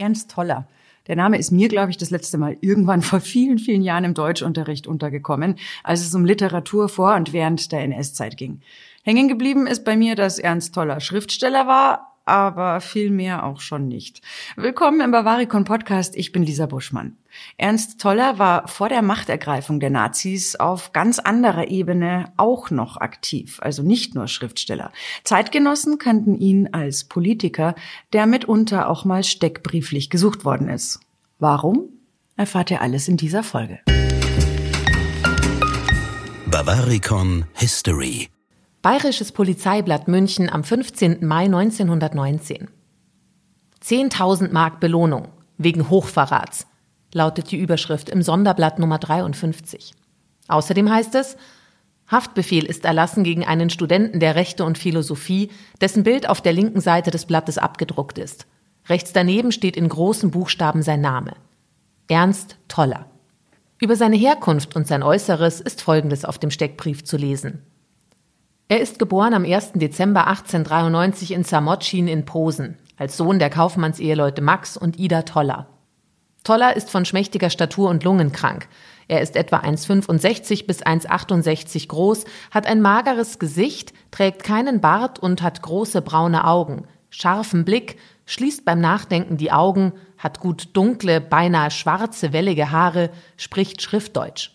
Ernst Toller. Der Name ist mir, glaube ich, das letzte Mal irgendwann vor vielen, vielen Jahren im Deutschunterricht untergekommen, als es um Literatur vor und während der NS-Zeit ging. Hängen geblieben ist bei mir, dass Ernst Toller Schriftsteller war, aber viel mehr auch schon nicht. Willkommen im Bavaricon Podcast. Ich bin Lisa Buschmann. Ernst Toller war vor der Machtergreifung der Nazis auf ganz anderer Ebene auch noch aktiv, also nicht nur Schriftsteller. Zeitgenossen kannten ihn als Politiker, der mitunter auch mal steckbrieflich gesucht worden ist. Warum? Erfahrt ihr alles in dieser Folge. Bavaricon History Bayerisches Polizeiblatt München am 15. Mai 1919. 10.000 Mark Belohnung wegen Hochverrats, lautet die Überschrift im Sonderblatt Nummer 53. Außerdem heißt es, Haftbefehl ist erlassen gegen einen Studenten der Rechte und Philosophie, dessen Bild auf der linken Seite des Blattes abgedruckt ist. Rechts daneben steht in großen Buchstaben sein Name. Ernst Toller. Über seine Herkunft und sein Äußeres ist Folgendes auf dem Steckbrief zu lesen. Er ist geboren am 1. Dezember 1893 in Samotschin in Posen, als Sohn der Kaufmannseheleute Max und Ida Toller. Toller ist von schmächtiger Statur und lungenkrank. Er ist etwa 1,65 bis 1,68 groß, hat ein mageres Gesicht, trägt keinen Bart und hat große braune Augen, scharfen Blick, schließt beim Nachdenken die Augen, hat gut dunkle, beinahe schwarze, wellige Haare, spricht Schriftdeutsch.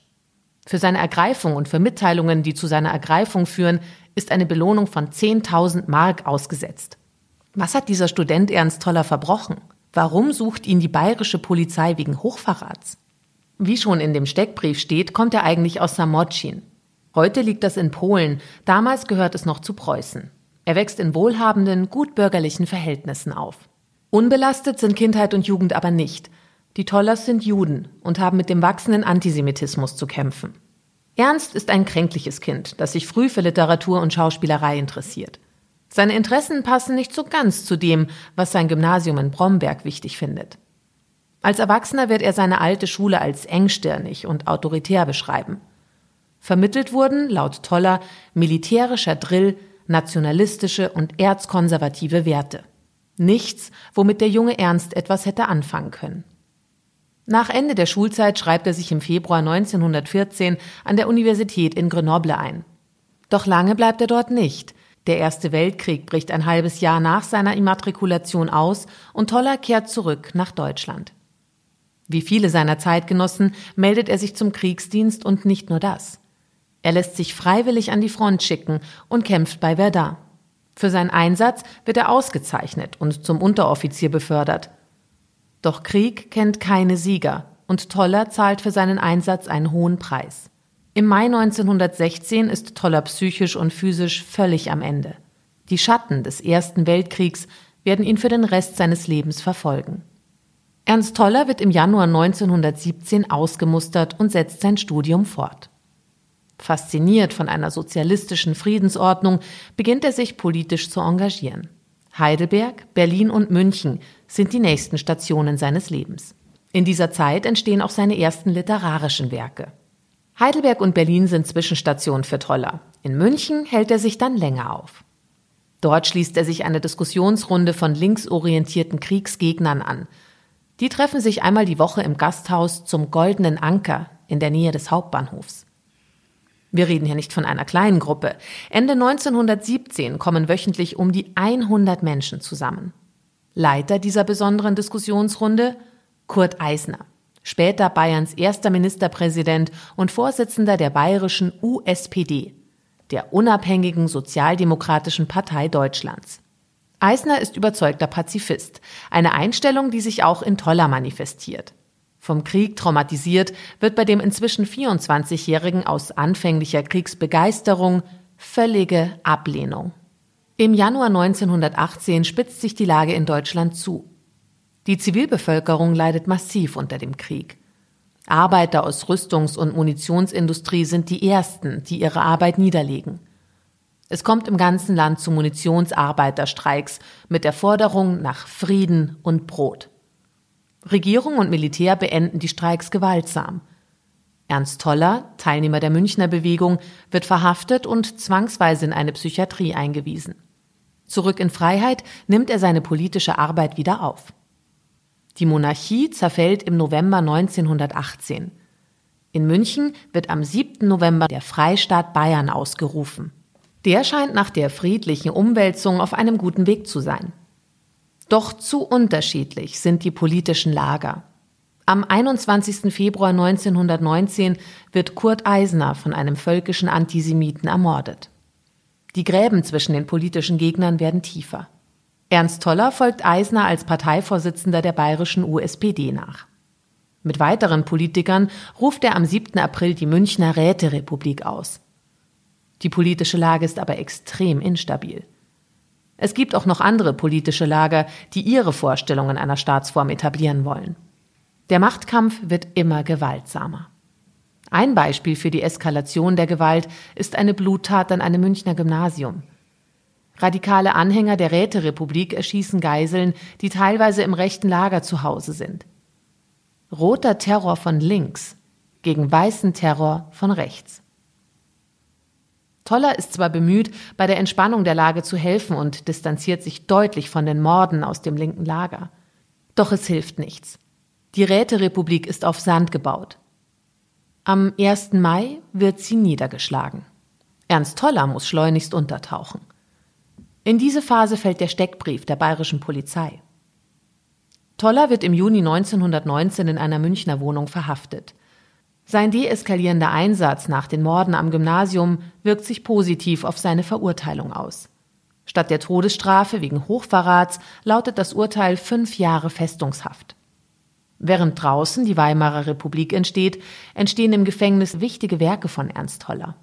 Für seine Ergreifung und für Mitteilungen, die zu seiner Ergreifung führen, ist eine Belohnung von 10.000 Mark ausgesetzt. Was hat dieser Student Ernst Toller verbrochen? Warum sucht ihn die bayerische Polizei wegen Hochverrats? Wie schon in dem Steckbrief steht, kommt er eigentlich aus Samotschin. Heute liegt das in Polen, damals gehört es noch zu Preußen. Er wächst in wohlhabenden, gutbürgerlichen Verhältnissen auf. Unbelastet sind Kindheit und Jugend aber nicht. Die Tollers sind Juden und haben mit dem wachsenden Antisemitismus zu kämpfen. Ernst ist ein kränkliches Kind, das sich früh für Literatur und Schauspielerei interessiert. Seine Interessen passen nicht so ganz zu dem, was sein Gymnasium in Bromberg wichtig findet. Als Erwachsener wird er seine alte Schule als engstirnig und autoritär beschreiben. Vermittelt wurden, laut Toller, militärischer Drill, nationalistische und erzkonservative Werte. Nichts, womit der junge Ernst etwas hätte anfangen können. Nach Ende der Schulzeit schreibt er sich im Februar 1914 an der Universität in Grenoble ein. Doch lange bleibt er dort nicht. Der Erste Weltkrieg bricht ein halbes Jahr nach seiner Immatrikulation aus und Toller kehrt zurück nach Deutschland. Wie viele seiner Zeitgenossen meldet er sich zum Kriegsdienst und nicht nur das. Er lässt sich freiwillig an die Front schicken und kämpft bei Verdun. Für seinen Einsatz wird er ausgezeichnet und zum Unteroffizier befördert. Doch Krieg kennt keine Sieger und Toller zahlt für seinen Einsatz einen hohen Preis. Im Mai 1916 ist Toller psychisch und physisch völlig am Ende. Die Schatten des Ersten Weltkriegs werden ihn für den Rest seines Lebens verfolgen. Ernst Toller wird im Januar 1917 ausgemustert und setzt sein Studium fort. Fasziniert von einer sozialistischen Friedensordnung beginnt er sich politisch zu engagieren. Heidelberg, Berlin und München sind die nächsten Stationen seines Lebens. In dieser Zeit entstehen auch seine ersten literarischen Werke. Heidelberg und Berlin sind Zwischenstationen für Toller. In München hält er sich dann länger auf. Dort schließt er sich eine Diskussionsrunde von linksorientierten Kriegsgegnern an. Die treffen sich einmal die Woche im Gasthaus zum Goldenen Anker in der Nähe des Hauptbahnhofs. Wir reden hier nicht von einer kleinen Gruppe. Ende 1917 kommen wöchentlich um die 100 Menschen zusammen. Leiter dieser besonderen Diskussionsrunde Kurt Eisner, später Bayerns erster Ministerpräsident und Vorsitzender der bayerischen USPD, der unabhängigen sozialdemokratischen Partei Deutschlands. Eisner ist überzeugter Pazifist, eine Einstellung, die sich auch in Toller manifestiert. Vom Krieg traumatisiert wird bei dem inzwischen 24-Jährigen aus anfänglicher Kriegsbegeisterung völlige Ablehnung. Im Januar 1918 spitzt sich die Lage in Deutschland zu. Die Zivilbevölkerung leidet massiv unter dem Krieg. Arbeiter aus Rüstungs- und Munitionsindustrie sind die ersten, die ihre Arbeit niederlegen. Es kommt im ganzen Land zu Munitionsarbeiterstreiks mit der Forderung nach Frieden und Brot. Regierung und Militär beenden die Streiks gewaltsam. Ernst Toller, Teilnehmer der Münchner Bewegung, wird verhaftet und zwangsweise in eine Psychiatrie eingewiesen. Zurück in Freiheit nimmt er seine politische Arbeit wieder auf. Die Monarchie zerfällt im November 1918. In München wird am 7. November der Freistaat Bayern ausgerufen. Der scheint nach der friedlichen Umwälzung auf einem guten Weg zu sein. Doch zu unterschiedlich sind die politischen Lager. Am 21. Februar 1919 wird Kurt Eisner von einem völkischen Antisemiten ermordet. Die Gräben zwischen den politischen Gegnern werden tiefer. Ernst Toller folgt Eisner als Parteivorsitzender der bayerischen USPD nach. Mit weiteren Politikern ruft er am 7. April die Münchner Räterepublik aus. Die politische Lage ist aber extrem instabil. Es gibt auch noch andere politische Lager, die ihre Vorstellungen einer Staatsform etablieren wollen. Der Machtkampf wird immer gewaltsamer. Ein Beispiel für die Eskalation der Gewalt ist eine Bluttat an einem Münchner Gymnasium. Radikale Anhänger der Räterepublik erschießen Geiseln, die teilweise im rechten Lager zu Hause sind. Roter Terror von links gegen weißen Terror von rechts. Toller ist zwar bemüht, bei der Entspannung der Lage zu helfen und distanziert sich deutlich von den Morden aus dem linken Lager. Doch es hilft nichts. Die Räterepublik ist auf Sand gebaut. Am 1. Mai wird sie niedergeschlagen. Ernst Toller muss schleunigst untertauchen. In diese Phase fällt der Steckbrief der bayerischen Polizei. Toller wird im Juni 1919 in einer Münchner Wohnung verhaftet. Sein deeskalierender Einsatz nach den Morden am Gymnasium wirkt sich positiv auf seine Verurteilung aus. Statt der Todesstrafe wegen Hochverrats lautet das Urteil fünf Jahre Festungshaft. Während draußen die Weimarer Republik entsteht, entstehen im Gefängnis wichtige Werke von Ernst Holler.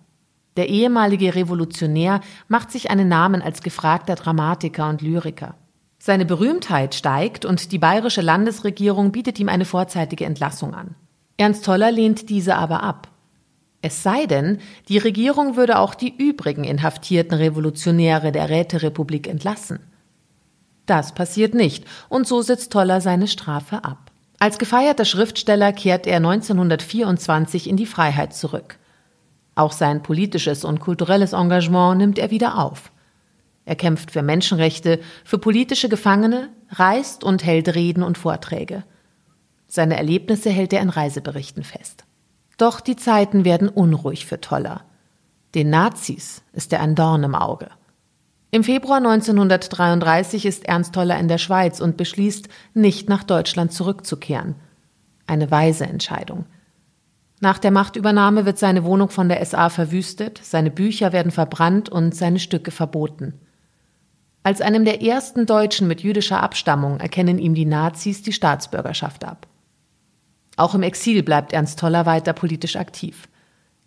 Der ehemalige Revolutionär macht sich einen Namen als gefragter Dramatiker und Lyriker. Seine Berühmtheit steigt und die bayerische Landesregierung bietet ihm eine vorzeitige Entlassung an. Ernst Toller lehnt diese aber ab. Es sei denn, die Regierung würde auch die übrigen inhaftierten Revolutionäre der Räterepublik entlassen. Das passiert nicht, und so sitzt Toller seine Strafe ab. Als gefeierter Schriftsteller kehrt er 1924 in die Freiheit zurück. Auch sein politisches und kulturelles Engagement nimmt er wieder auf. Er kämpft für Menschenrechte, für politische Gefangene, reist und hält Reden und Vorträge. Seine Erlebnisse hält er in Reiseberichten fest. Doch die Zeiten werden unruhig für Toller. Den Nazis ist er ein Dorn im Auge. Im Februar 1933 ist Ernst Toller in der Schweiz und beschließt, nicht nach Deutschland zurückzukehren. Eine weise Entscheidung. Nach der Machtübernahme wird seine Wohnung von der SA verwüstet, seine Bücher werden verbrannt und seine Stücke verboten. Als einem der ersten Deutschen mit jüdischer Abstammung erkennen ihm die Nazis die Staatsbürgerschaft ab. Auch im Exil bleibt Ernst Toller weiter politisch aktiv.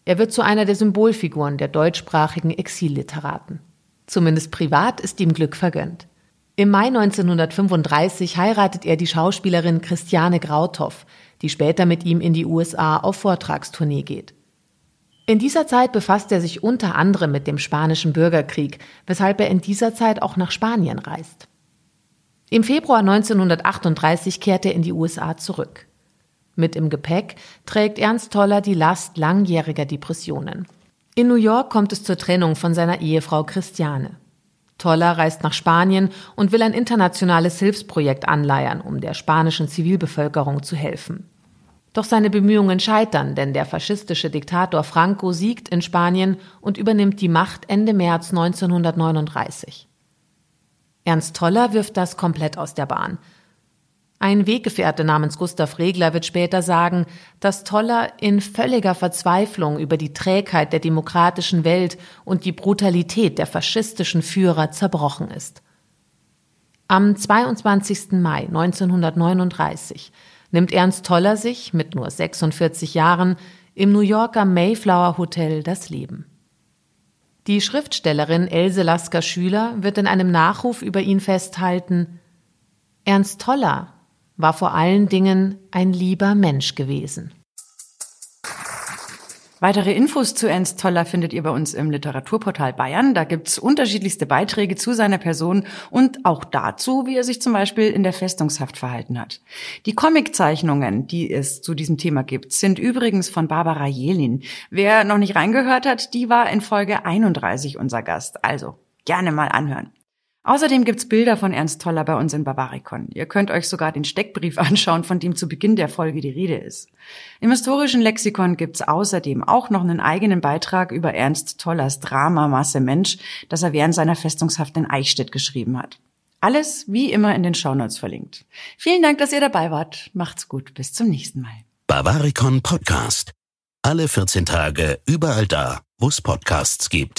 Er wird zu einer der Symbolfiguren der deutschsprachigen Exilliteraten. Zumindest privat ist ihm Glück vergönnt. Im Mai 1935 heiratet er die Schauspielerin Christiane Grauthoff, die später mit ihm in die USA auf Vortragstournee geht. In dieser Zeit befasst er sich unter anderem mit dem spanischen Bürgerkrieg, weshalb er in dieser Zeit auch nach Spanien reist. Im Februar 1938 kehrt er in die USA zurück. Mit im Gepäck trägt Ernst Toller die Last langjähriger Depressionen. In New York kommt es zur Trennung von seiner Ehefrau Christiane. Toller reist nach Spanien und will ein internationales Hilfsprojekt anleiern, um der spanischen Zivilbevölkerung zu helfen. Doch seine Bemühungen scheitern, denn der faschistische Diktator Franco siegt in Spanien und übernimmt die Macht Ende März 1939. Ernst Toller wirft das komplett aus der Bahn. Ein Weggefährte namens Gustav Regler wird später sagen, dass Toller in völliger Verzweiflung über die Trägheit der demokratischen Welt und die Brutalität der faschistischen Führer zerbrochen ist. Am 22. Mai 1939 nimmt Ernst Toller sich mit nur 46 Jahren im New Yorker Mayflower Hotel das Leben. Die Schriftstellerin Else Lasker Schüler wird in einem Nachruf über ihn festhalten, Ernst Toller war vor allen Dingen ein lieber Mensch gewesen. Weitere Infos zu Ernst Toller findet ihr bei uns im Literaturportal Bayern. Da gibt's unterschiedlichste Beiträge zu seiner Person und auch dazu, wie er sich zum Beispiel in der Festungshaft verhalten hat. Die Comiczeichnungen, die es zu diesem Thema gibt, sind übrigens von Barbara Jelin. Wer noch nicht reingehört hat, die war in Folge 31 unser Gast. Also gerne mal anhören. Außerdem gibt's Bilder von Ernst Toller bei uns in Bavaricon. Ihr könnt euch sogar den Steckbrief anschauen, von dem zu Beginn der Folge die Rede ist. Im historischen Lexikon gibt's außerdem auch noch einen eigenen Beitrag über Ernst Tollers Drama Masse Mensch, das er während seiner Festungshaft in Eichstätt geschrieben hat. Alles wie immer in den Shownotes verlinkt. Vielen Dank, dass ihr dabei wart. Macht's gut. Bis zum nächsten Mal. Bavaricon Podcast. Alle 14 Tage überall da, wo es Podcasts gibt.